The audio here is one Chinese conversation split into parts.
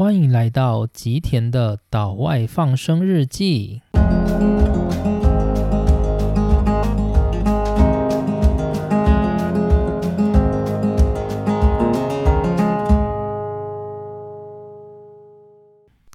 欢迎来到吉田的岛外放生日记。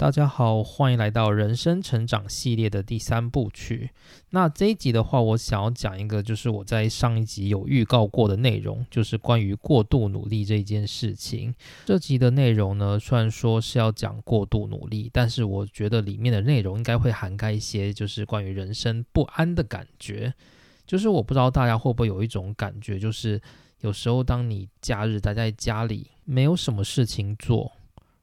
大家好，欢迎来到人生成长系列的第三部曲。那这一集的话，我想要讲一个，就是我在上一集有预告过的内容，就是关于过度努力这一件事情。这集的内容呢，虽然说是要讲过度努力，但是我觉得里面的内容应该会涵盖一些，就是关于人生不安的感觉。就是我不知道大家会不会有一种感觉，就是有时候当你假日待在家里，没有什么事情做。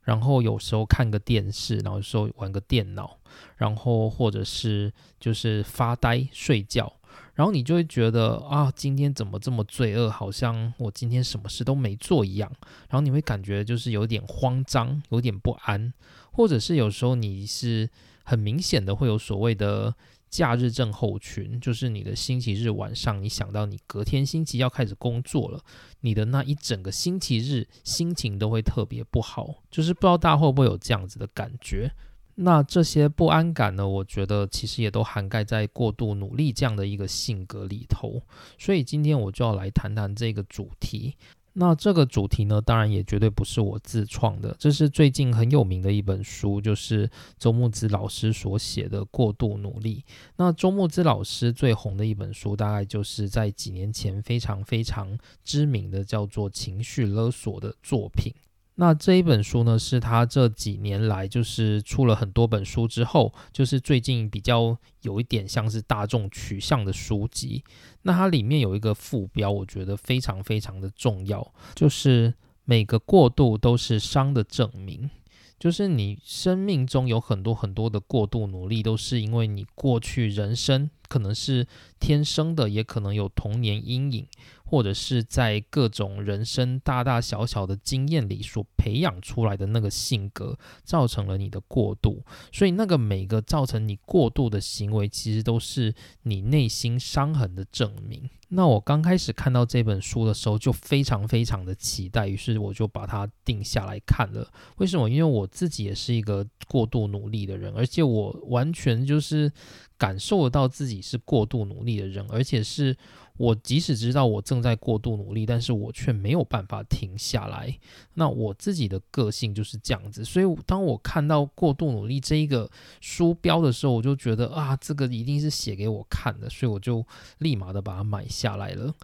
然后有时候看个电视，然后有时候玩个电脑，然后或者是就是发呆睡觉，然后你就会觉得啊，今天怎么这么罪恶？好像我今天什么事都没做一样。然后你会感觉就是有点慌张，有点不安，或者是有时候你是很明显的会有所谓的。假日症候群就是你的星期日晚上，你想到你隔天星期要开始工作了，你的那一整个星期日心情都会特别不好。就是不知道大家会不会有这样子的感觉？那这些不安感呢？我觉得其实也都涵盖在过度努力这样的一个性格里头。所以今天我就要来谈谈这个主题。那这个主题呢，当然也绝对不是我自创的，这是最近很有名的一本书，就是周木子老师所写的《过度努力》。那周木子老师最红的一本书，大概就是在几年前非常非常知名的，叫做《情绪勒索》的作品。那这一本书呢，是他这几年来就是出了很多本书之后，就是最近比较有一点像是大众取向的书籍。那它里面有一个副标，我觉得非常非常的重要，就是每个过渡都是伤的证明。就是你生命中有很多很多的过度努力，都是因为你过去人生可能是天生的，也可能有童年阴影。或者是在各种人生大大小小的经验里所培养出来的那个性格，造成了你的过度。所以，那个每个造成你过度的行为，其实都是你内心伤痕的证明。那我刚开始看到这本书的时候，就非常非常的期待，于是我就把它定下来看了。为什么？因为我自己也是一个过度努力的人，而且我完全就是感受得到自己是过度努力的人，而且是。我即使知道我正在过度努力，但是我却没有办法停下来。那我自己的个性就是这样子，所以当我看到过度努力这一个书标的时候，我就觉得啊，这个一定是写给我看的，所以我就立马的把它买下来了。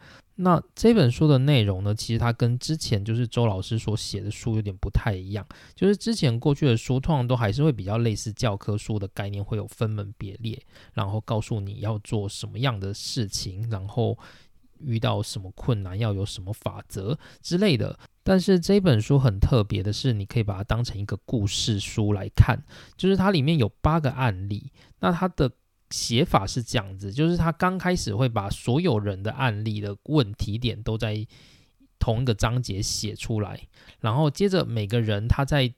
那这本书的内容呢？其实它跟之前就是周老师所写的书有点不太一样。就是之前过去的书，通常都还是会比较类似教科书的概念，会有分门别列，然后告诉你要做什么样的事情，然后遇到什么困难要有什么法则之类的。但是这本书很特别的是，你可以把它当成一个故事书来看，就是它里面有八个案例，那它的。写法是这样子，就是他刚开始会把所有人的案例的问题点都在同一个章节写出来，然后接着每个人他在。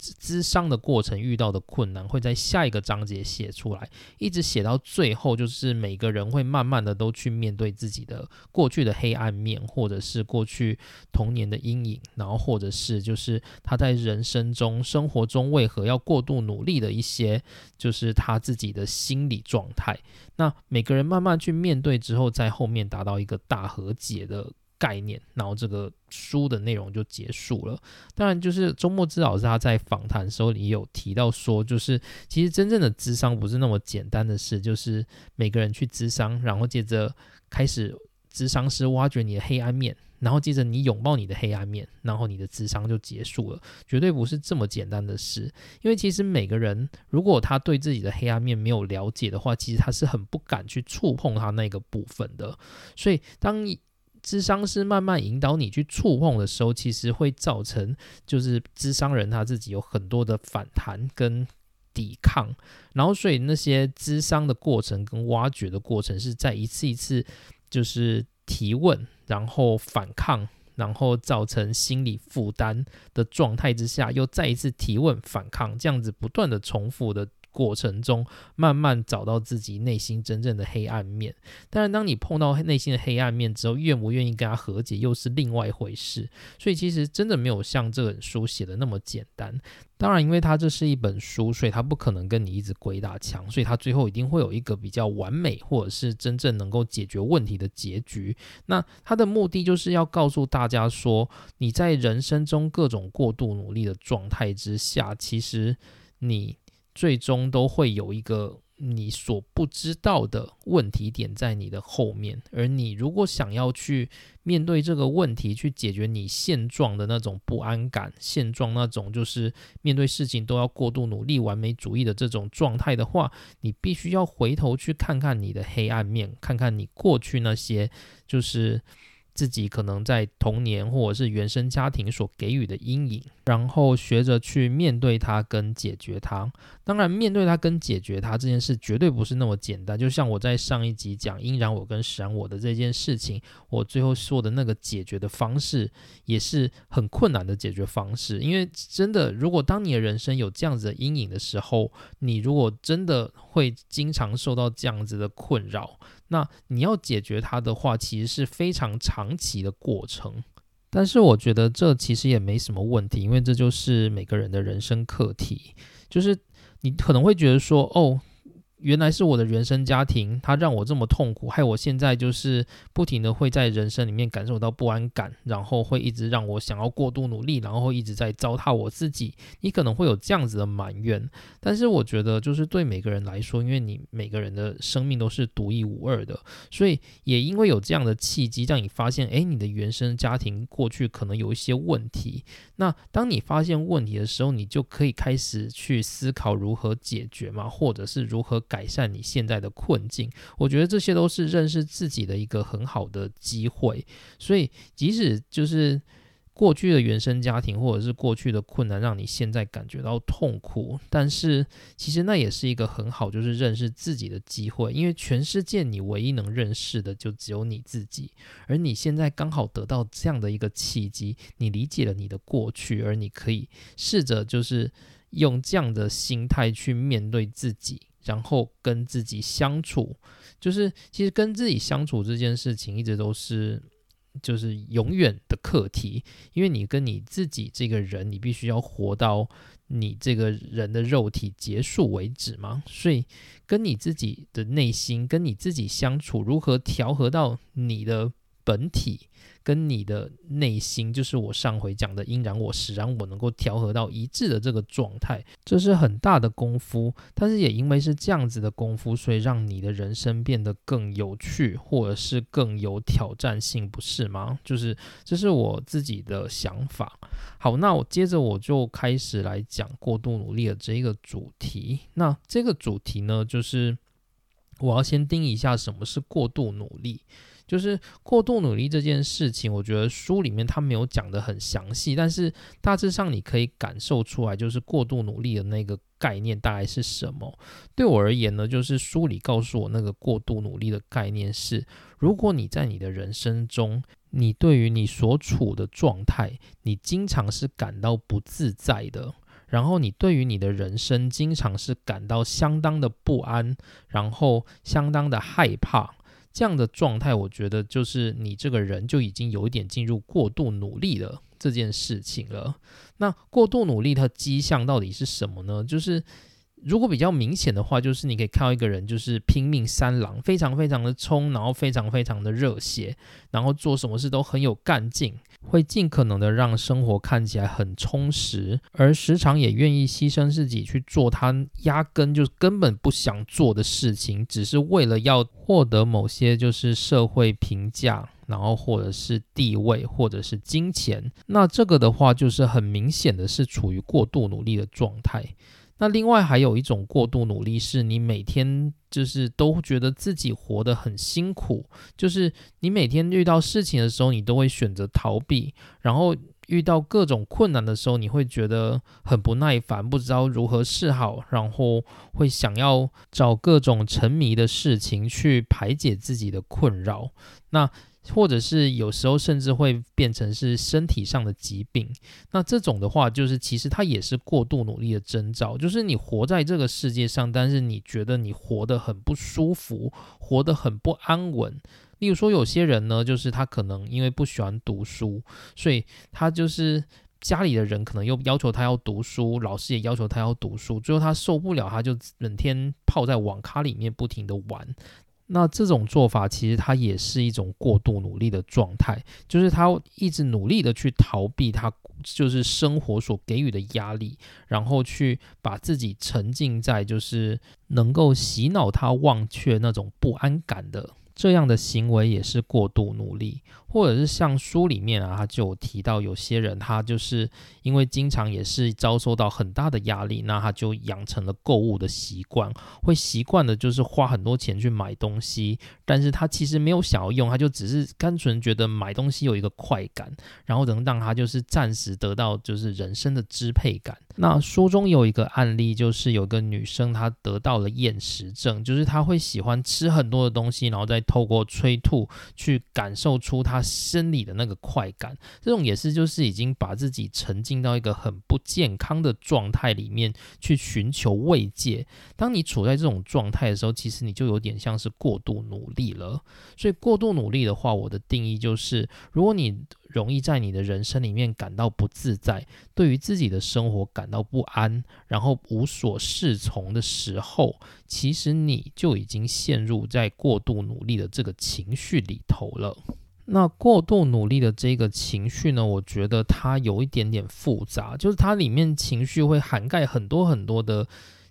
咨商的过程遇到的困难会在下一个章节写出来，一直写到最后，就是每个人会慢慢的都去面对自己的过去的黑暗面，或者是过去童年的阴影，然后或者是就是他在人生中、生活中为何要过度努力的一些，就是他自己的心理状态。那每个人慢慢去面对之后，在后面达到一个大和解的。概念，然后这个书的内容就结束了。当然，就是周末之老师他在访谈的时候也有提到说，就是其实真正的智商不是那么简单的事，就是每个人去智商，然后接着开始智商师挖掘你的黑暗面，然后接着你拥抱你的黑暗面，然后你的智商就结束了。绝对不是这么简单的事，因为其实每个人如果他对自己的黑暗面没有了解的话，其实他是很不敢去触碰他那个部分的。所以当你智商是慢慢引导你去触碰的时候，其实会造成就是智商人他自己有很多的反弹跟抵抗，然后所以那些智商的过程跟挖掘的过程是在一次一次就是提问，然后反抗，然后造成心理负担的状态之下，又再一次提问反抗，这样子不断的重复的过程中，慢慢找到自己内心真正的黑暗面。但是，当你碰到内心的黑暗面之后，愿不愿意跟他和解，又是另外一回事。所以，其实真的没有像这本书写的那么简单。当然，因为它这是一本书，所以它不可能跟你一直鬼打墙，所以它最后一定会有一个比较完美，或者是真正能够解决问题的结局。那它的目的就是要告诉大家说，你在人生中各种过度努力的状态之下，其实你最终都会有一个。你所不知道的问题点在你的后面，而你如果想要去面对这个问题，去解决你现状的那种不安感，现状那种就是面对事情都要过度努力、完美主义的这种状态的话，你必须要回头去看看你的黑暗面，看看你过去那些就是。自己可能在童年或者是原生家庭所给予的阴影，然后学着去面对它跟解决它。当然，面对它跟解决它这件事绝对不是那么简单。就像我在上一集讲阴然我跟实然我的这件事情，我最后说的那个解决的方式也是很困难的解决方式。因为真的，如果当你的人生有这样子的阴影的时候，你如果真的会经常受到这样子的困扰。那你要解决它的话，其实是非常长期的过程。但是我觉得这其实也没什么问题，因为这就是每个人的人生课题。就是你可能会觉得说，哦。原来是我的原生家庭，它让我这么痛苦，害我现在就是不停的会在人生里面感受到不安感，然后会一直让我想要过度努力，然后一直在糟蹋我自己。你可能会有这样子的埋怨，但是我觉得就是对每个人来说，因为你每个人的生命都是独一无二的，所以也因为有这样的契机，让你发现，哎，你的原生家庭过去可能有一些问题。那当你发现问题的时候，你就可以开始去思考如何解决嘛，或者是如何。改善你现在的困境，我觉得这些都是认识自己的一个很好的机会。所以，即使就是过去的原生家庭或者是过去的困难，让你现在感觉到痛苦，但是其实那也是一个很好就是认识自己的机会。因为全世界你唯一能认识的就只有你自己，而你现在刚好得到这样的一个契机，你理解了你的过去，而你可以试着就是用这样的心态去面对自己。然后跟自己相处，就是其实跟自己相处这件事情，一直都是就是永远的课题，因为你跟你自己这个人，你必须要活到你这个人的肉体结束为止嘛，所以跟你自己的内心，跟你自己相处，如何调和到你的本体。跟你的内心，就是我上回讲的阴然我实然我能够调和到一致的这个状态，这是很大的功夫。但是也因为是这样子的功夫，所以让你的人生变得更有趣，或者是更有挑战性，不是吗？就是这是我自己的想法。好，那我接着我就开始来讲过度努力的这一个主题。那这个主题呢，就是我要先定一下什么是过度努力。就是过度努力这件事情，我觉得书里面他没有讲的很详细，但是大致上你可以感受出来，就是过度努力的那个概念大概是什么。对我而言呢，就是书里告诉我那个过度努力的概念是：如果你在你的人生中，你对于你所处的状态，你经常是感到不自在的，然后你对于你的人生经常是感到相当的不安，然后相当的害怕。这样的状态，我觉得就是你这个人就已经有一点进入过度努力了这件事情了。那过度努力的迹象到底是什么呢？就是。如果比较明显的话，就是你可以看到一个人就是拼命三郎，非常非常的冲，然后非常非常的热血，然后做什么事都很有干劲，会尽可能的让生活看起来很充实，而时常也愿意牺牲自己去做他压根就根本不想做的事情，只是为了要获得某些就是社会评价，然后或者是地位，或者是金钱。那这个的话，就是很明显的是处于过度努力的状态。那另外还有一种过度努力，是你每天就是都觉得自己活得很辛苦，就是你每天遇到事情的时候，你都会选择逃避，然后遇到各种困难的时候，你会觉得很不耐烦，不知道如何是好，然后会想要找各种沉迷的事情去排解自己的困扰。那或者是有时候甚至会变成是身体上的疾病。那这种的话，就是其实它也是过度努力的征兆，就是你活在这个世界上，但是你觉得你活得很不舒服，活得很不安稳。例如说，有些人呢，就是他可能因为不喜欢读书，所以他就是家里的人可能又要求他要读书，老师也要求他要读书，最后他受不了，他就整天泡在网咖里面不停的玩。那这种做法其实它也是一种过度努力的状态，就是他一直努力的去逃避他就是生活所给予的压力，然后去把自己沉浸在就是能够洗脑他忘却那种不安感的。这样的行为也是过度努力，或者是像书里面啊，他就有提到有些人，他就是因为经常也是遭受到很大的压力，那他就养成了购物的习惯，会习惯的就是花很多钱去买东西，但是他其实没有想要用，他就只是单纯觉得买东西有一个快感，然后能让他就是暂时得到就是人生的支配感。那书中有一个案例，就是有个女生她得到了厌食症，就是她会喜欢吃很多的东西，然后再透过催吐去感受出她生理的那个快感。这种也是就是已经把自己沉浸到一个很不健康的状态里面去寻求慰藉。当你处在这种状态的时候，其实你就有点像是过度努力了。所以过度努力的话，我的定义就是，如果你容易在你的人生里面感到不自在，对于自己的生活感到不安，然后无所适从的时候，其实你就已经陷入在过度努力的这个情绪里头了。那过度努力的这个情绪呢，我觉得它有一点点复杂，就是它里面情绪会涵盖很多很多的，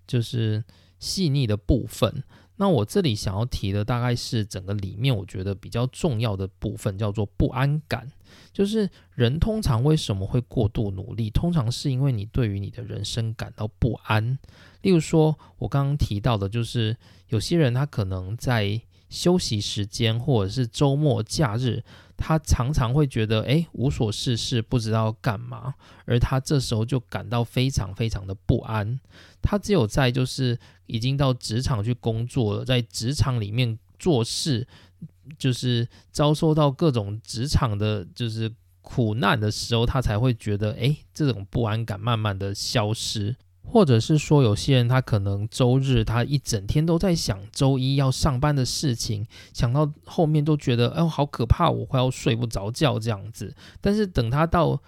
就是细腻的部分。那我这里想要提的大概是整个里面我觉得比较重要的部分，叫做不安感。就是人通常为什么会过度努力？通常是因为你对于你的人生感到不安。例如说，我刚刚提到的，就是有些人他可能在休息时间或者是周末假日，他常常会觉得诶无所事事，不知道干嘛，而他这时候就感到非常非常的不安。他只有在就是已经到职场去工作了，在职场里面做事。就是遭受到各种职场的，就是苦难的时候，他才会觉得，哎，这种不安感慢慢的消失，或者是说，有些人他可能周日他一整天都在想周一要上班的事情，想到后面都觉得，哎，好可怕，我快要睡不着觉这样子。但是等他到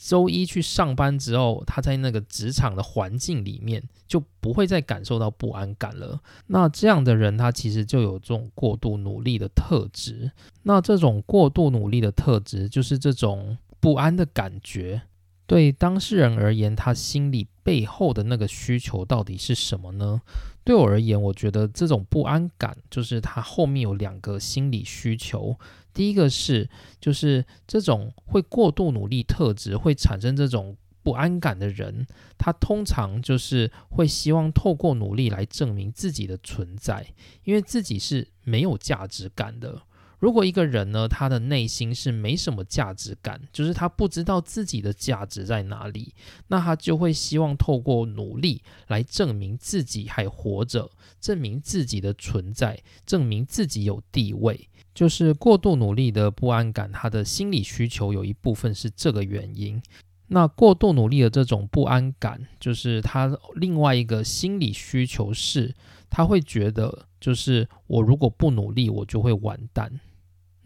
周一去上班之后，他在那个职场的环境里面就不会再感受到不安感了。那这样的人，他其实就有这种过度努力的特质。那这种过度努力的特质，就是这种不安的感觉。对当事人而言，他心里背后的那个需求到底是什么呢？对我而言，我觉得这种不安感，就是他后面有两个心理需求。第一个是，就是这种会过度努力特质会产生这种不安感的人，他通常就是会希望透过努力来证明自己的存在，因为自己是没有价值感的。如果一个人呢，他的内心是没什么价值感，就是他不知道自己的价值在哪里，那他就会希望透过努力来证明自己还活着，证明自己的存在，证明自己有地位。就是过度努力的不安感，他的心理需求有一部分是这个原因。那过度努力的这种不安感，就是他另外一个心理需求是，他会觉得，就是我如果不努力，我就会完蛋。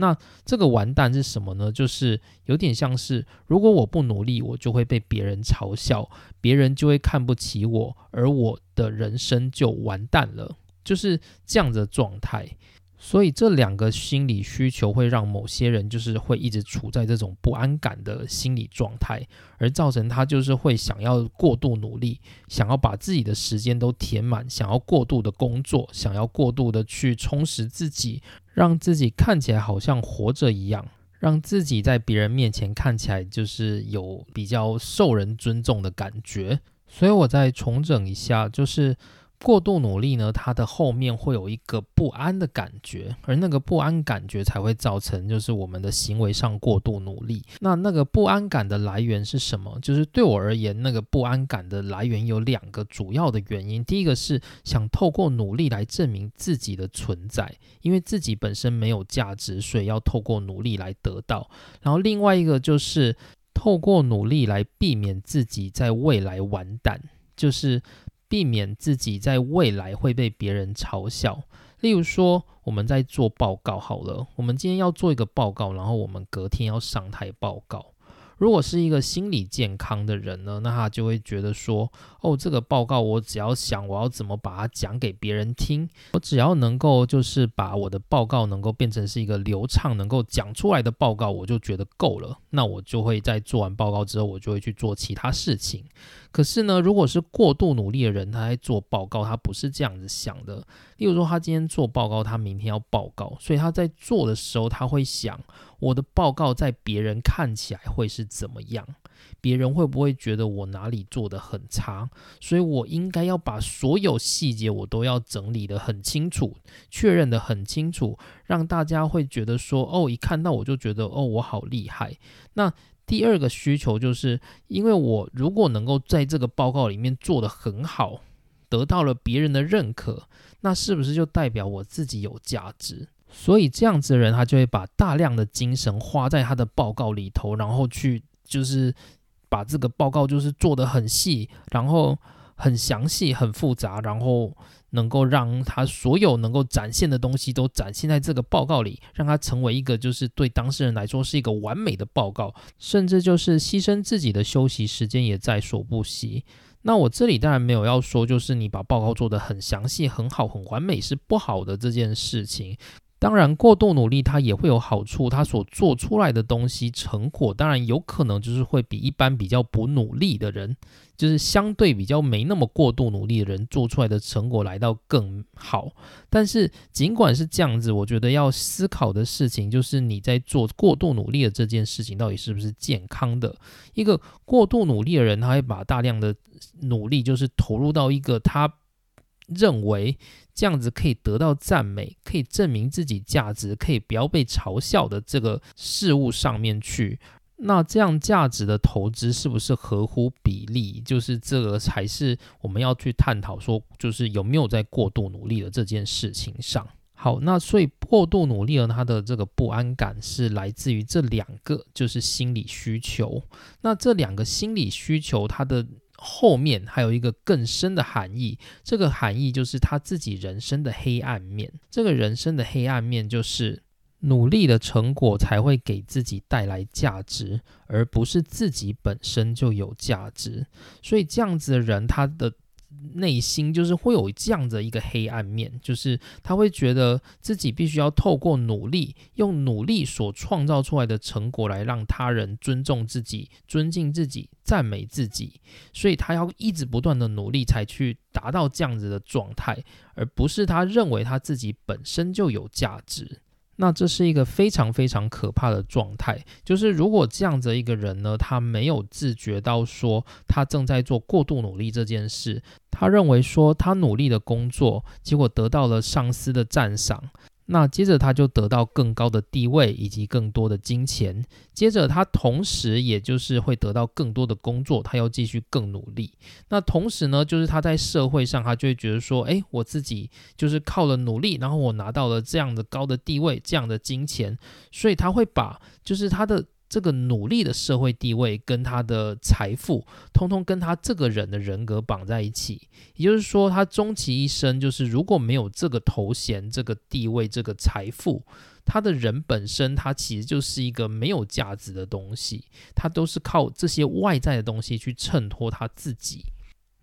那这个完蛋是什么呢？就是有点像是，如果我不努力，我就会被别人嘲笑，别人就会看不起我，而我的人生就完蛋了，就是这样的状态。所以这两个心理需求会让某些人就是会一直处在这种不安感的心理状态，而造成他就是会想要过度努力，想要把自己的时间都填满，想要过度的工作，想要过度的去充实自己，让自己看起来好像活着一样，让自己在别人面前看起来就是有比较受人尊重的感觉。所以我再重整一下，就是。过度努力呢，它的后面会有一个不安的感觉，而那个不安感觉才会造成就是我们的行为上过度努力。那那个不安感的来源是什么？就是对我而言，那个不安感的来源有两个主要的原因。第一个是想透过努力来证明自己的存在，因为自己本身没有价值，所以要透过努力来得到。然后另外一个就是透过努力来避免自己在未来完蛋，就是。避免自己在未来会被别人嘲笑。例如说，我们在做报告好了，我们今天要做一个报告，然后我们隔天要上台报告。如果是一个心理健康的人呢，那他就会觉得说，哦，这个报告我只要想我要怎么把它讲给别人听，我只要能够就是把我的报告能够变成是一个流畅能够讲出来的报告，我就觉得够了。那我就会在做完报告之后，我就会去做其他事情。可是呢，如果是过度努力的人，他在做报告，他不是这样子想的。例如说，他今天做报告，他明天要报告，所以他在做的时候，他会想。我的报告在别人看起来会是怎么样？别人会不会觉得我哪里做的很差？所以我应该要把所有细节我都要整理的很清楚，确认的很清楚，让大家会觉得说，哦，一看到我就觉得，哦，我好厉害。那第二个需求就是，因为我如果能够在这个报告里面做的很好，得到了别人的认可，那是不是就代表我自己有价值？所以这样子的人，他就会把大量的精神花在他的报告里头，然后去就是把这个报告就是做得很细，然后很详细、很复杂，然后能够让他所有能够展现的东西都展现在这个报告里，让他成为一个就是对当事人来说是一个完美的报告，甚至就是牺牲自己的休息时间也在所不惜。那我这里当然没有要说，就是你把报告做得很详细、很好、很完美是不好的这件事情。当然，过度努力它也会有好处，它所做出来的东西成果，当然有可能就是会比一般比较不努力的人，就是相对比较没那么过度努力的人做出来的成果来到更好。但是尽管是这样子，我觉得要思考的事情就是你在做过度努力的这件事情到底是不是健康的。一个过度努力的人，他会把大量的努力就是投入到一个他。认为这样子可以得到赞美，可以证明自己价值，可以不要被嘲笑的这个事物上面去，那这样价值的投资是不是合乎比例？就是这个才是我们要去探讨，说就是有没有在过度努力的这件事情上。好，那所以过度努力了，他的这个不安感是来自于这两个，就是心理需求。那这两个心理需求，它的。后面还有一个更深的含义，这个含义就是他自己人生的黑暗面。这个人生的黑暗面就是努力的成果才会给自己带来价值，而不是自己本身就有价值。所以这样子的人，他的。内心就是会有这样的一个黑暗面，就是他会觉得自己必须要透过努力，用努力所创造出来的成果来让他人尊重自己、尊敬自己、赞美自己，所以他要一直不断的努力才去达到这样子的状态，而不是他认为他自己本身就有价值。那这是一个非常非常可怕的状态，就是如果这样的一个人呢，他没有自觉到说他正在做过度努力这件事，他认为说他努力的工作，结果得到了上司的赞赏。那接着他就得到更高的地位以及更多的金钱，接着他同时也就是会得到更多的工作，他要继续更努力。那同时呢，就是他在社会上，他就会觉得说，哎，我自己就是靠了努力，然后我拿到了这样的高的地位，这样的金钱，所以他会把就是他的。这个努力的社会地位跟他的财富，通通跟他这个人的人格绑在一起。也就是说，他终其一生，就是如果没有这个头衔、这个地位、这个财富，他的人本身，他其实就是一个没有价值的东西。他都是靠这些外在的东西去衬托他自己。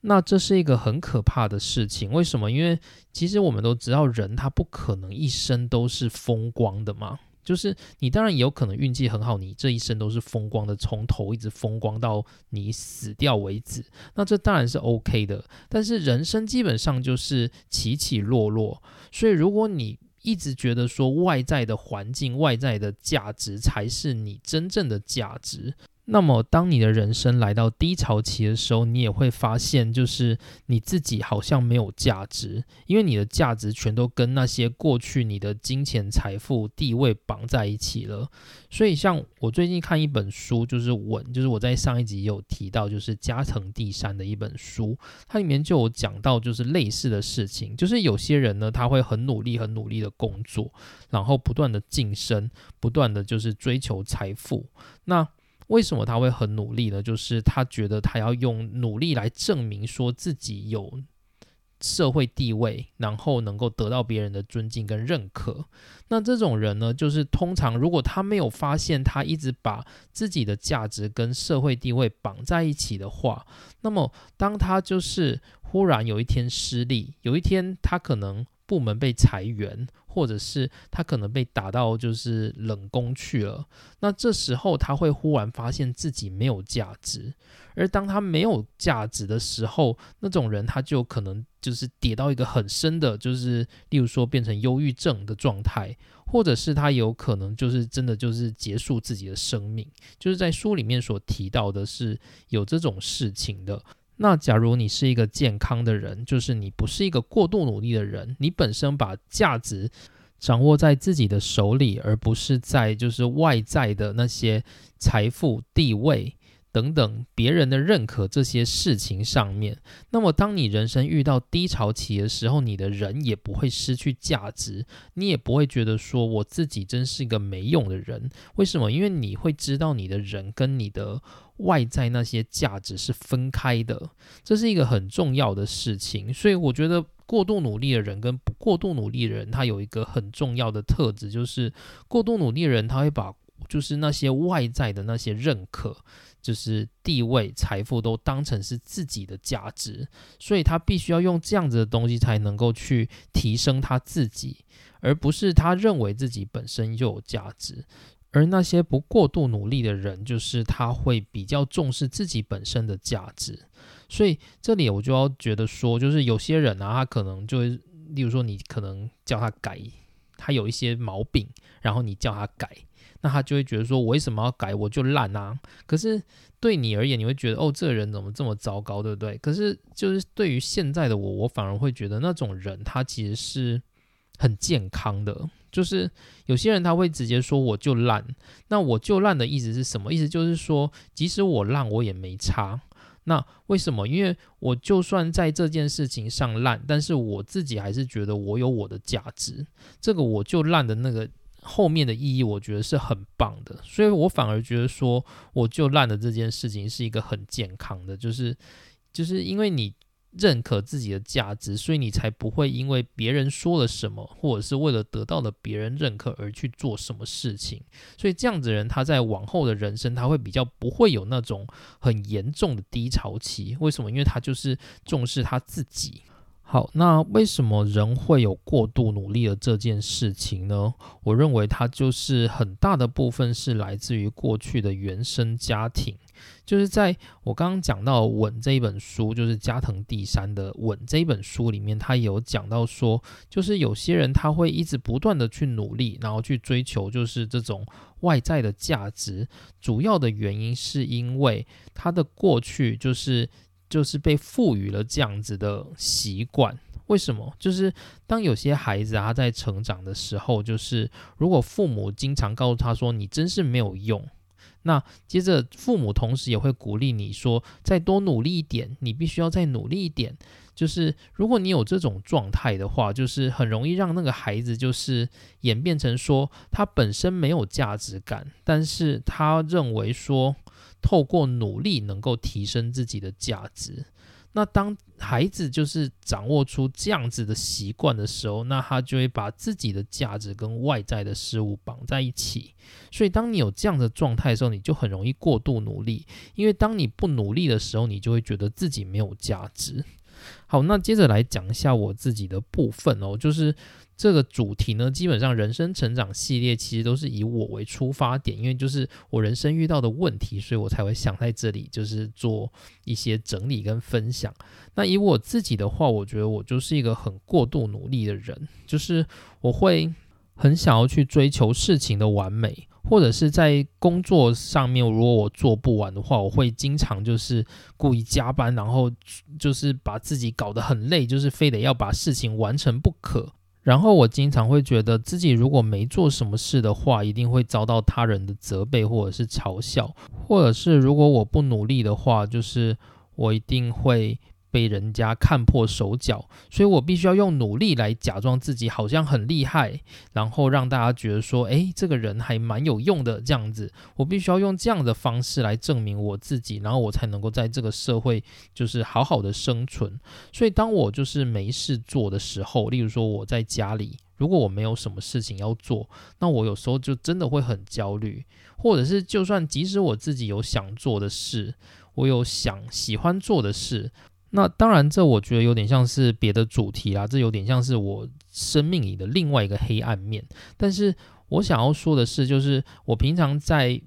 那这是一个很可怕的事情。为什么？因为其实我们都知道，人他不可能一生都是风光的嘛。就是你当然也有可能运气很好，你这一生都是风光的，从头一直风光到你死掉为止，那这当然是 OK 的。但是人生基本上就是起起落落，所以如果你一直觉得说外在的环境、外在的价值才是你真正的价值。那么，当你的人生来到低潮期的时候，你也会发现，就是你自己好像没有价值，因为你的价值全都跟那些过去你的金钱、财富、地位绑在一起了。所以，像我最近看一本书，就是《稳》，就是我在上一集有提到，就是加藤第三的一本书，它里面就有讲到，就是类似的事情，就是有些人呢，他会很努力、很努力的工作，然后不断的晋升，不断的就是追求财富，那。为什么他会很努力呢？就是他觉得他要用努力来证明说自己有社会地位，然后能够得到别人的尊敬跟认可。那这种人呢，就是通常如果他没有发现他一直把自己的价值跟社会地位绑在一起的话，那么当他就是忽然有一天失利，有一天他可能部门被裁员。或者是他可能被打到就是冷宫去了，那这时候他会忽然发现自己没有价值，而当他没有价值的时候，那种人他就可能就是跌到一个很深的，就是例如说变成忧郁症的状态，或者是他有可能就是真的就是结束自己的生命，就是在书里面所提到的是有这种事情的。那假如你是一个健康的人，就是你不是一个过度努力的人，你本身把价值掌握在自己的手里，而不是在就是外在的那些财富、地位。等等，别人的认可这些事情上面，那么当你人生遇到低潮期的时候，你的人也不会失去价值，你也不会觉得说我自己真是一个没用的人。为什么？因为你会知道你的人跟你的外在那些价值是分开的，这是一个很重要的事情。所以我觉得过度努力的人跟不过度努力的人，他有一个很重要的特质，就是过度努力的人他会把就是那些外在的那些认可。就是地位、财富都当成是自己的价值，所以他必须要用这样子的东西才能够去提升他自己，而不是他认为自己本身就有价值。而那些不过度努力的人，就是他会比较重视自己本身的价值。所以这里我就要觉得说，就是有些人啊，他可能就，例如说你可能叫他改，他有一些毛病，然后你叫他改。那他就会觉得说，我为什么要改？我就烂啊！可是对你而言，你会觉得哦，这个人怎么这么糟糕，对不对？可是就是对于现在的我，我反而会觉得那种人他其实是很健康的。就是有些人他会直接说我就烂，那我就烂的意思是什么？意思就是说，即使我烂，我也没差。那为什么？因为我就算在这件事情上烂，但是我自己还是觉得我有我的价值。这个我就烂的那个。后面的意义，我觉得是很棒的，所以我反而觉得说，我就烂的这件事情是一个很健康的，就是就是因为你认可自己的价值，所以你才不会因为别人说了什么，或者是为了得到了别人认可而去做什么事情。所以这样子人，他在往后的人生，他会比较不会有那种很严重的低潮期。为什么？因为他就是重视他自己。好，那为什么人会有过度努力的这件事情呢？我认为它就是很大的部分是来自于过去的原生家庭。就是在我刚刚讲到《稳》这一本书，就是加藤第三的《稳》这一本书里面，他有讲到说，就是有些人他会一直不断的去努力，然后去追求就是这种外在的价值，主要的原因是因为他的过去就是。就是被赋予了这样子的习惯，为什么？就是当有些孩子他在成长的时候，就是如果父母经常告诉他说你真是没有用，那接着父母同时也会鼓励你说再多努力一点，你必须要再努力一点。就是如果你有这种状态的话，就是很容易让那个孩子就是演变成说他本身没有价值感，但是他认为说。透过努力能够提升自己的价值。那当孩子就是掌握出这样子的习惯的时候，那他就会把自己的价值跟外在的事物绑在一起。所以，当你有这样的状态的时候，你就很容易过度努力。因为当你不努力的时候，你就会觉得自己没有价值。好，那接着来讲一下我自己的部分哦，就是。这个主题呢，基本上人生成长系列其实都是以我为出发点，因为就是我人生遇到的问题，所以我才会想在这里就是做一些整理跟分享。那以我自己的话，我觉得我就是一个很过度努力的人，就是我会很想要去追求事情的完美。或者是在工作上面，如果我做不完的话，我会经常就是故意加班，然后就是把自己搞得很累，就是非得要把事情完成不可。然后我经常会觉得自己如果没做什么事的话，一定会遭到他人的责备或者是嘲笑，或者是如果我不努力的话，就是我一定会。被人家看破手脚，所以我必须要用努力来假装自己好像很厉害，然后让大家觉得说，诶，这个人还蛮有用的这样子。我必须要用这样的方式来证明我自己，然后我才能够在这个社会就是好好的生存。所以当我就是没事做的时候，例如说我在家里，如果我没有什么事情要做，那我有时候就真的会很焦虑，或者是就算即使我自己有想做的事，我有想喜欢做的事。那当然，这我觉得有点像是别的主题啊，这有点像是我生命里的另外一个黑暗面。但是我想要说的是，就是我平常在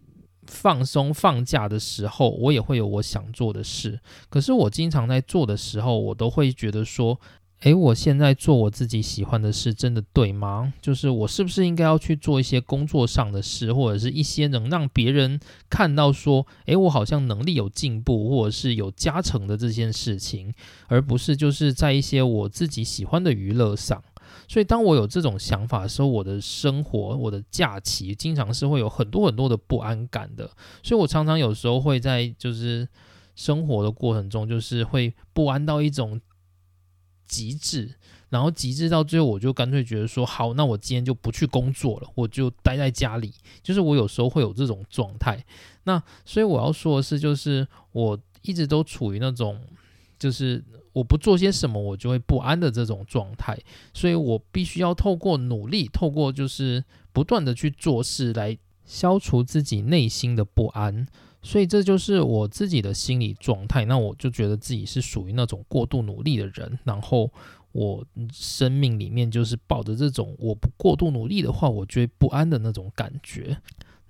放松放假的时候，我也会有我想做的事。可是我经常在做的时候，我都会觉得说。诶，我现在做我自己喜欢的事，真的对吗？就是我是不是应该要去做一些工作上的事，或者是一些能让别人看到说，诶，我好像能力有进步，或者是有加成的这件事情，而不是就是在一些我自己喜欢的娱乐上。所以，当我有这种想法的时候，我的生活、我的假期，经常是会有很多很多的不安感的。所以我常常有时候会在就是生活的过程中，就是会不安到一种。极致，然后极致到最后，我就干脆觉得说，好，那我今天就不去工作了，我就待在家里。就是我有时候会有这种状态。那所以我要说的是，就是我一直都处于那种，就是我不做些什么，我就会不安的这种状态。所以我必须要透过努力，透过就是不断的去做事，来消除自己内心的不安。所以这就是我自己的心理状态，那我就觉得自己是属于那种过度努力的人，然后我生命里面就是抱着这种我不过度努力的话，我就会不安的那种感觉。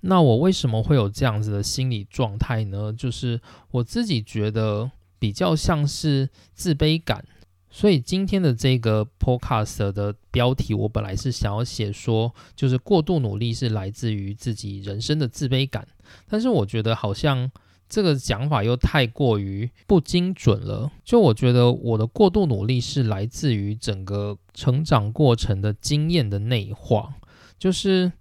那我为什么会有这样子的心理状态呢？就是我自己觉得比较像是自卑感。所以今天的这个 podcast 的标题，我本来是想要写说，就是过度努力是来自于自己人生的自卑感。但是我觉得好像这个讲法又太过于不精准了。就我觉得我的过度努力是来自于整个成长过程的经验的内化。就是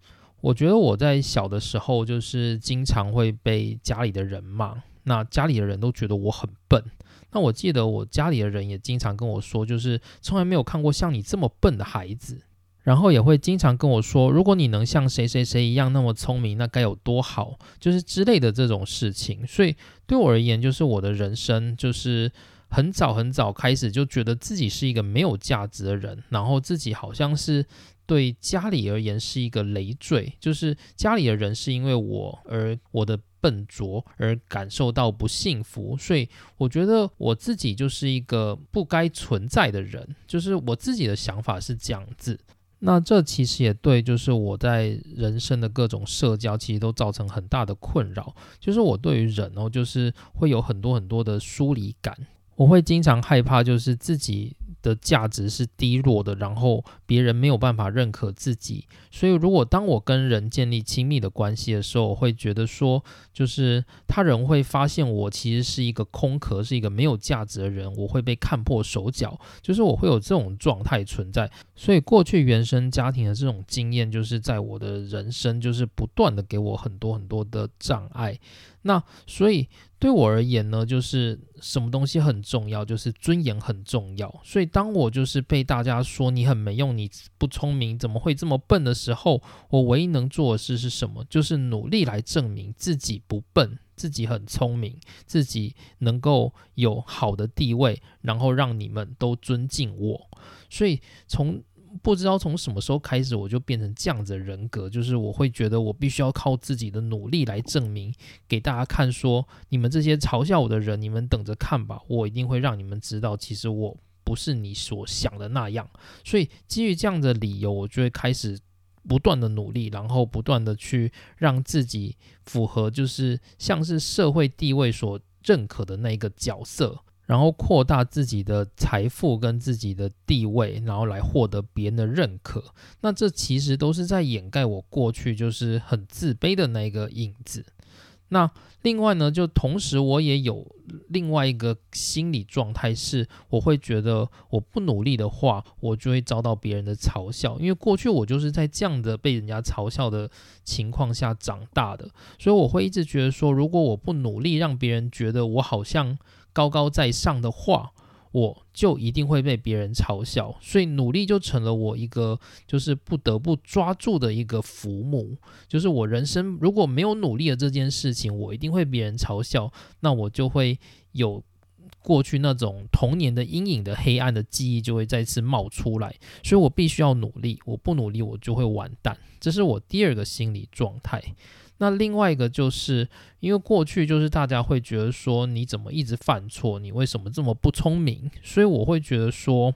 我觉得我在小的时候，就是经常会被家里的人骂，那家里的人都觉得我很笨。那我记得我家里的人也经常跟我说，就是从来没有看过像你这么笨的孩子，然后也会经常跟我说，如果你能像谁谁谁一样那么聪明，那该有多好，就是之类的这种事情。所以对我而言，就是我的人生就是很早很早开始就觉得自己是一个没有价值的人，然后自己好像是。对家里而言是一个累赘，就是家里的人是因为我而我的笨拙而感受到不幸福，所以我觉得我自己就是一个不该存在的人，就是我自己的想法是这样子。那这其实也对，就是我在人生的各种社交其实都造成很大的困扰，就是我对于人哦，就是会有很多很多的疏离感，我会经常害怕，就是自己。的价值是低落的，然后别人没有办法认可自己，所以如果当我跟人建立亲密的关系的时候，我会觉得说，就是他人会发现我其实是一个空壳，是一个没有价值的人，我会被看破手脚，就是我会有这种状态存在。所以过去原生家庭的这种经验，就是在我的人生就是不断的给我很多很多的障碍。那所以对我而言呢，就是什么东西很重要，就是尊严很重要。所以当我就是被大家说你很没用，你不聪明，怎么会这么笨的时候，我唯一能做的事是什么？就是努力来证明自己不笨，自己很聪明，自己能够有好的地位，然后让你们都尊敬我。所以从不知道从什么时候开始，我就变成这样子的人格，就是我会觉得我必须要靠自己的努力来证明给大家看，说你们这些嘲笑我的人，你们等着看吧，我一定会让你们知道，其实我不是你所想的那样。所以基于这样的理由，我就会开始不断的努力，然后不断的去让自己符合，就是像是社会地位所认可的那个角色。然后扩大自己的财富跟自己的地位，然后来获得别人的认可。那这其实都是在掩盖我过去就是很自卑的那个影子。那另外呢，就同时我也有另外一个心理状态，是我会觉得我不努力的话，我就会遭到别人的嘲笑。因为过去我就是在这样的被人家嘲笑的情况下长大的，所以我会一直觉得说，如果我不努力，让别人觉得我好像高高在上的话。我就一定会被别人嘲笑，所以努力就成了我一个就是不得不抓住的一个浮木。就是我人生如果没有努力的这件事情，我一定会别人嘲笑，那我就会有过去那种童年的阴影的黑暗的记忆就会再次冒出来。所以我必须要努力，我不努力我就会完蛋。这是我第二个心理状态。那另外一个就是，因为过去就是大家会觉得说你怎么一直犯错，你为什么这么不聪明？所以我会觉得说，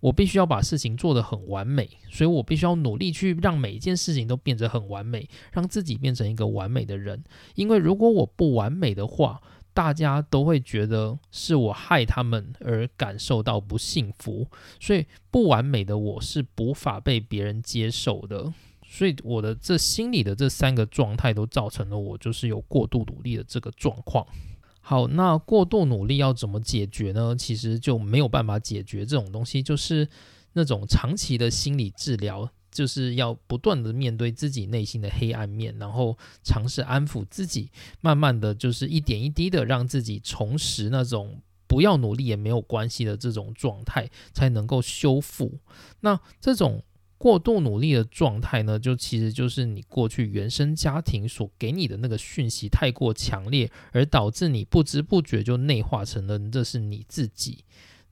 我必须要把事情做得很完美，所以我必须要努力去让每一件事情都变得很完美，让自己变成一个完美的人。因为如果我不完美的话，大家都会觉得是我害他们而感受到不幸福，所以不完美的我是无法被别人接受的。所以我的这心理的这三个状态都造成了我就是有过度努力的这个状况。好，那过度努力要怎么解决呢？其实就没有办法解决这种东西，就是那种长期的心理治疗，就是要不断的面对自己内心的黑暗面，然后尝试安抚自己，慢慢的就是一点一滴的让自己重拾那种不要努力也没有关系的这种状态，才能够修复。那这种。过度努力的状态呢，就其实就是你过去原生家庭所给你的那个讯息太过强烈，而导致你不知不觉就内化成了这是你自己。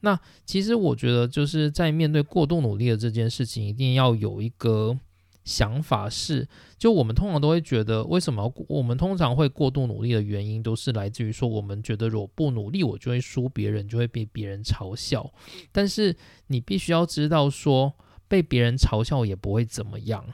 那其实我觉得就是在面对过度努力的这件事情，一定要有一个想法是，就我们通常都会觉得，为什么我们通常会过度努力的原因，都是来自于说，我们觉得如果不努力，我就会输别人，就会被别人嘲笑。但是你必须要知道说。被别人嘲笑也不会怎么样，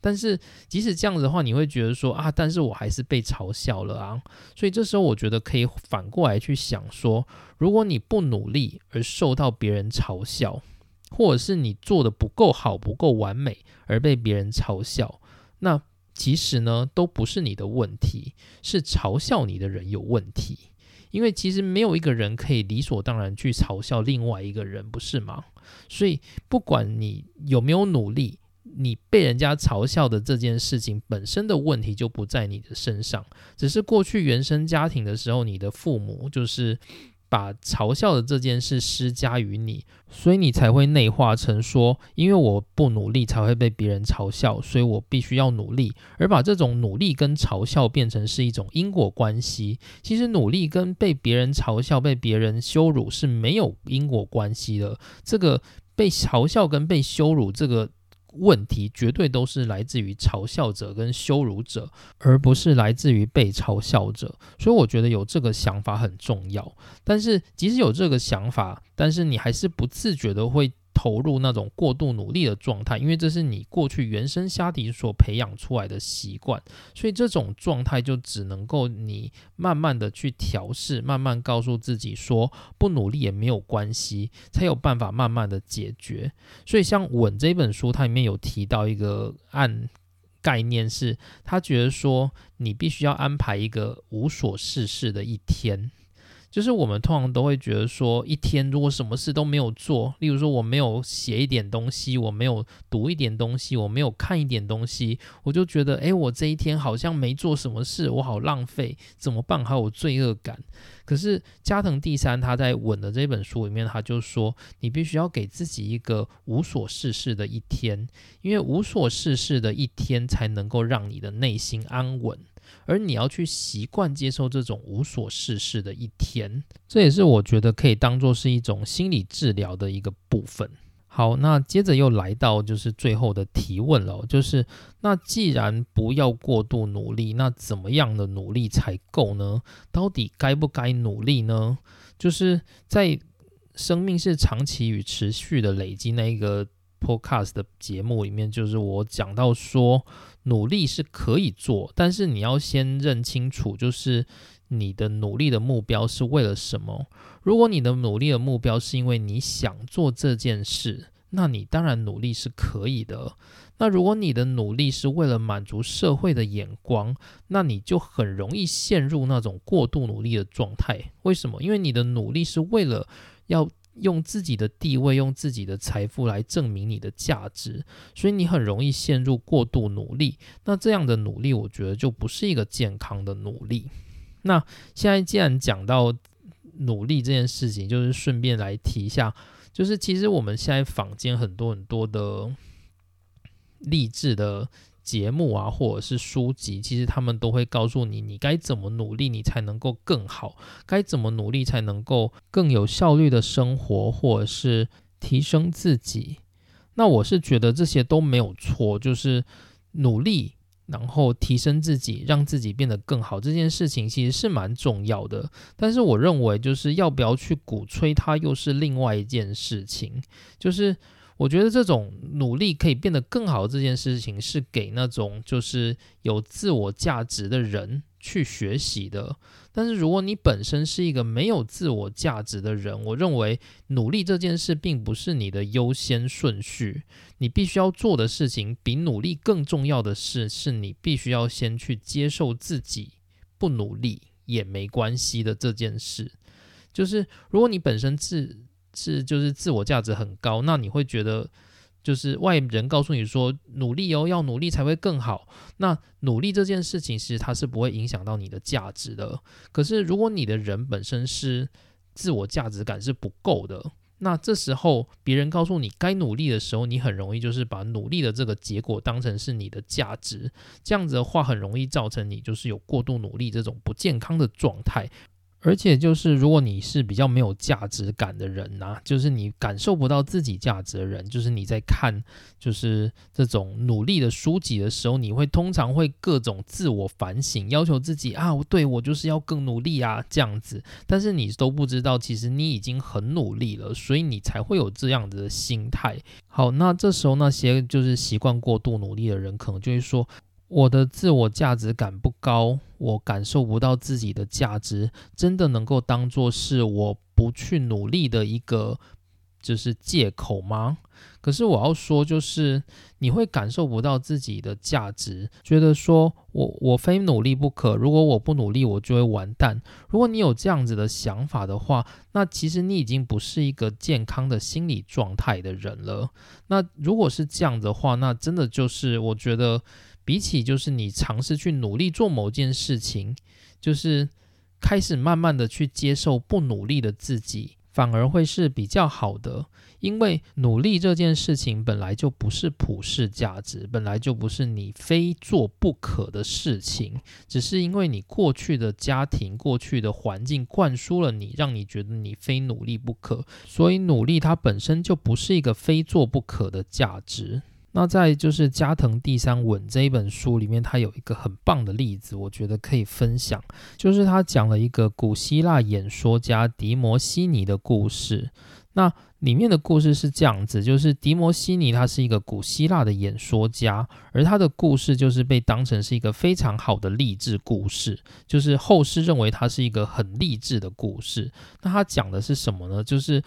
但是即使这样子的话，你会觉得说啊，但是我还是被嘲笑了啊。所以这时候我觉得可以反过来去想说，如果你不努力而受到别人嘲笑，或者是你做的不够好、不够完美而被别人嘲笑，那其实呢都不是你的问题，是嘲笑你的人有问题。因为其实没有一个人可以理所当然去嘲笑另外一个人，不是吗？所以不管你有没有努力，你被人家嘲笑的这件事情本身的问题就不在你的身上，只是过去原生家庭的时候，你的父母就是。把嘲笑的这件事施加于你，所以你才会内化成说，因为我不努力才会被别人嘲笑，所以我必须要努力，而把这种努力跟嘲笑变成是一种因果关系。其实努力跟被别人嘲笑、被别人羞辱是没有因果关系的。这个被嘲笑跟被羞辱这个。问题绝对都是来自于嘲笑者跟羞辱者，而不是来自于被嘲笑者。所以我觉得有这个想法很重要。但是即使有这个想法，但是你还是不自觉的会。投入那种过度努力的状态，因为这是你过去原生家庭所培养出来的习惯，所以这种状态就只能够你慢慢的去调试，慢慢告诉自己说不努力也没有关系，才有办法慢慢的解决。所以像《稳》这本书，它里面有提到一个案概念，是他觉得说你必须要安排一个无所事事的一天。就是我们通常都会觉得说，一天如果什么事都没有做，例如说我没有写一点东西，我没有读一点东西，我没有看一点东西，我就觉得，哎，我这一天好像没做什么事，我好浪费，怎么办？还有罪恶感。可是加藤第三他在《稳》的这本书里面，他就说，你必须要给自己一个无所事事的一天，因为无所事事的一天才能够让你的内心安稳。而你要去习惯接受这种无所事事的一天，这也是我觉得可以当做是一种心理治疗的一个部分。好，那接着又来到就是最后的提问了，就是那既然不要过度努力，那怎么样的努力才够呢？到底该不该努力呢？就是在生命是长期与持续的累积那一个 podcast 的节目里面，就是我讲到说，努力是可以做，但是你要先认清楚，就是你的努力的目标是为了什么。如果你的努力的目标是因为你想做这件事，那你当然努力是可以的。那如果你的努力是为了满足社会的眼光，那你就很容易陷入那种过度努力的状态。为什么？因为你的努力是为了要用自己的地位、用自己的财富来证明你的价值，所以你很容易陷入过度努力。那这样的努力，我觉得就不是一个健康的努力。那现在既然讲到努力这件事情，就是顺便来提一下，就是其实我们现在坊间很多很多的。励志的节目啊，或者是书籍，其实他们都会告诉你，你该怎么努力，你才能够更好；该怎么努力才能够更有效率的生活，或者是提升自己。那我是觉得这些都没有错，就是努力，然后提升自己，让自己变得更好，这件事情其实是蛮重要的。但是我认为，就是要不要去鼓吹它，又是另外一件事情，就是。我觉得这种努力可以变得更好这件事情，是给那种就是有自我价值的人去学习的。但是如果你本身是一个没有自我价值的人，我认为努力这件事并不是你的优先顺序。你必须要做的事情，比努力更重要的事，是你必须要先去接受自己不努力也没关系的这件事。就是如果你本身自是，就是自我价值很高，那你会觉得，就是外人告诉你说努力哦，要努力才会更好。那努力这件事情，其实它是不会影响到你的价值的。可是如果你的人本身是自我价值感是不够的，那这时候别人告诉你该努力的时候，你很容易就是把努力的这个结果当成是你的价值。这样子的话，很容易造成你就是有过度努力这种不健康的状态。而且就是，如果你是比较没有价值感的人呐，就是你感受不到自己价值的人，就是你在看就是这种努力的书籍的时候，你会通常会各种自我反省，要求自己啊，对我就是要更努力啊这样子。但是你都不知道，其实你已经很努力了，所以你才会有这样子的心态。好，那这时候那些就是习惯过度努力的人，可能就会说。我的自我价值感不高，我感受不到自己的价值，真的能够当做是我不去努力的一个就是借口吗？可是我要说，就是你会感受不到自己的价值，觉得说我我非努力不可，如果我不努力，我就会完蛋。如果你有这样子的想法的话，那其实你已经不是一个健康的心理状态的人了。那如果是这样的话，那真的就是我觉得。比起就是你尝试去努力做某件事情，就是开始慢慢的去接受不努力的自己，反而会是比较好的。因为努力这件事情本来就不是普世价值，本来就不是你非做不可的事情，只是因为你过去的家庭、过去的环境灌输了你，让你觉得你非努力不可，所以努力它本身就不是一个非做不可的价值。那在就是加藤第三吻这一本书里面，它有一个很棒的例子，我觉得可以分享，就是他讲了一个古希腊演说家迪摩西尼的故事。那里面的故事是这样子，就是迪摩西尼他是一个古希腊的演说家，而他的故事就是被当成是一个非常好的励志故事，就是后世认为他是一个很励志的故事。那他讲的是什么呢？就是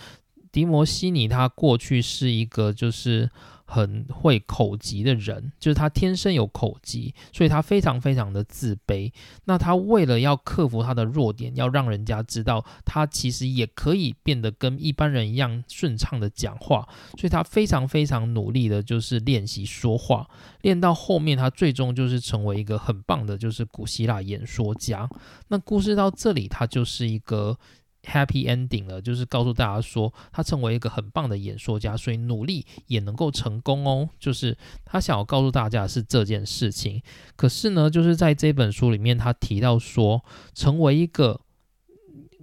迪摩西尼他过去是一个就是。很会口疾的人，就是他天生有口疾，所以他非常非常的自卑。那他为了要克服他的弱点，要让人家知道他其实也可以变得跟一般人一样顺畅的讲话，所以他非常非常努力的，就是练习说话，练到后面，他最终就是成为一个很棒的，就是古希腊演说家。那故事到这里，他就是一个。Happy ending 了，就是告诉大家说，他成为一个很棒的演说家，所以努力也能够成功哦。就是他想要告诉大家的是这件事情。可是呢，就是在这本书里面，他提到说，成为一个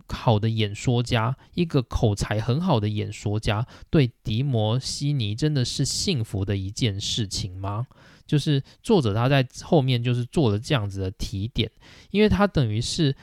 好的演说家，一个口才很好的演说家，对迪摩西尼真的是幸福的一件事情吗？就是作者他在后面就是做了这样子的提点，因为他等于是。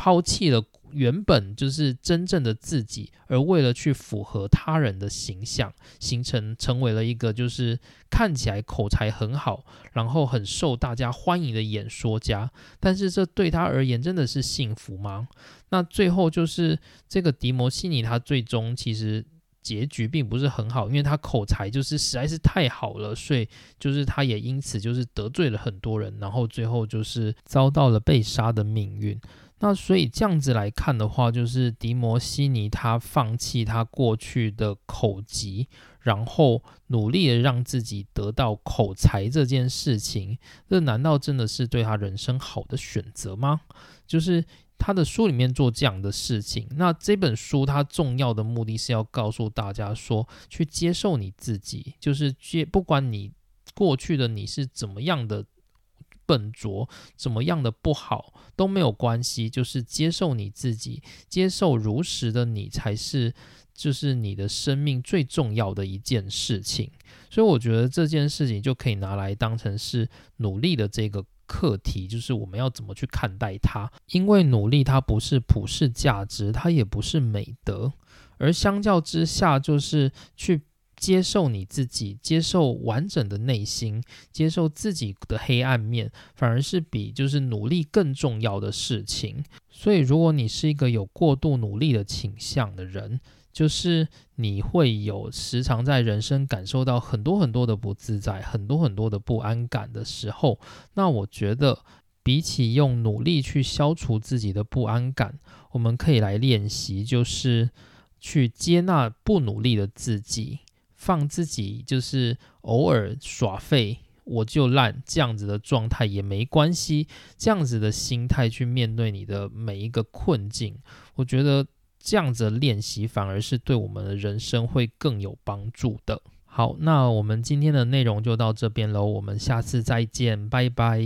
抛弃了。原本就是真正的自己，而为了去符合他人的形象，形成成为了一个就是看起来口才很好，然后很受大家欢迎的演说家。但是这对他而言真的是幸福吗？那最后就是这个迪摩西尼，他最终其实结局并不是很好，因为他口才就是实在是太好了，所以就是他也因此就是得罪了很多人，然后最后就是遭到了被杀的命运。那所以这样子来看的话，就是迪摩西尼他放弃他过去的口疾，然后努力的让自己得到口才这件事情，这难道真的是对他人生好的选择吗？就是他的书里面做这样的事情。那这本书它重要的目的是要告诉大家说，去接受你自己，就是接不管你过去的你是怎么样的。笨拙怎么样的不好都没有关系，就是接受你自己，接受如实的你才是，就是你的生命最重要的一件事情。所以我觉得这件事情就可以拿来当成是努力的这个课题，就是我们要怎么去看待它。因为努力它不是普世价值，它也不是美德，而相较之下，就是去。接受你自己，接受完整的内心，接受自己的黑暗面，反而是比就是努力更重要的事情。所以，如果你是一个有过度努力的倾向的人，就是你会有时常在人生感受到很多很多的不自在，很多很多的不安感的时候，那我觉得比起用努力去消除自己的不安感，我们可以来练习，就是去接纳不努力的自己。放自己就是偶尔耍废，我就烂这样子的状态也没关系，这样子的心态去面对你的每一个困境，我觉得这样子练习反而是对我们的人生会更有帮助的。好，那我们今天的内容就到这边喽，我们下次再见，拜拜。